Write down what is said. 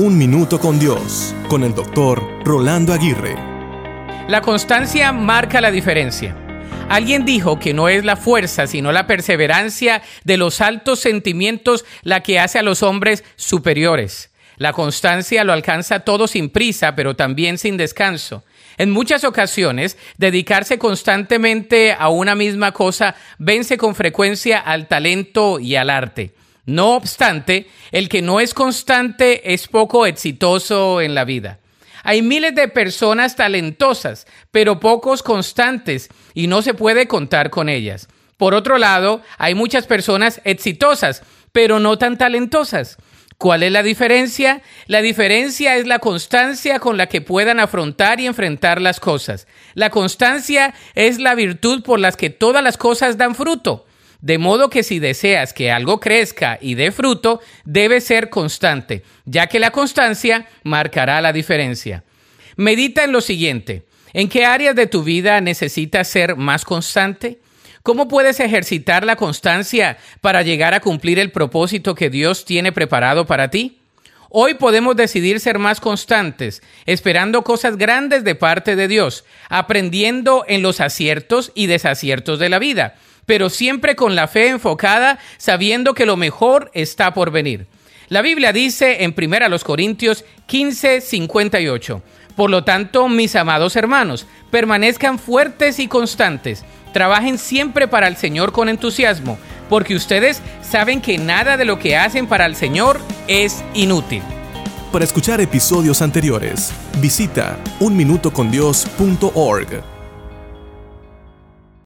Un Minuto con Dios, con el doctor Rolando Aguirre. La constancia marca la diferencia. Alguien dijo que no es la fuerza, sino la perseverancia de los altos sentimientos la que hace a los hombres superiores. La constancia lo alcanza todo sin prisa, pero también sin descanso. En muchas ocasiones, dedicarse constantemente a una misma cosa vence con frecuencia al talento y al arte. No obstante, el que no es constante es poco exitoso en la vida. Hay miles de personas talentosas, pero pocos constantes, y no se puede contar con ellas. Por otro lado, hay muchas personas exitosas, pero no tan talentosas. ¿Cuál es la diferencia? La diferencia es la constancia con la que puedan afrontar y enfrentar las cosas. La constancia es la virtud por las que todas las cosas dan fruto. De modo que si deseas que algo crezca y dé fruto, debe ser constante, ya que la constancia marcará la diferencia. Medita en lo siguiente. ¿En qué áreas de tu vida necesitas ser más constante? ¿Cómo puedes ejercitar la constancia para llegar a cumplir el propósito que Dios tiene preparado para ti? Hoy podemos decidir ser más constantes, esperando cosas grandes de parte de Dios, aprendiendo en los aciertos y desaciertos de la vida pero siempre con la fe enfocada, sabiendo que lo mejor está por venir. La Biblia dice en 1 Corintios 15, 58, Por lo tanto, mis amados hermanos, permanezcan fuertes y constantes, trabajen siempre para el Señor con entusiasmo, porque ustedes saben que nada de lo que hacen para el Señor es inútil. Para escuchar episodios anteriores, visita unminutocondios.org.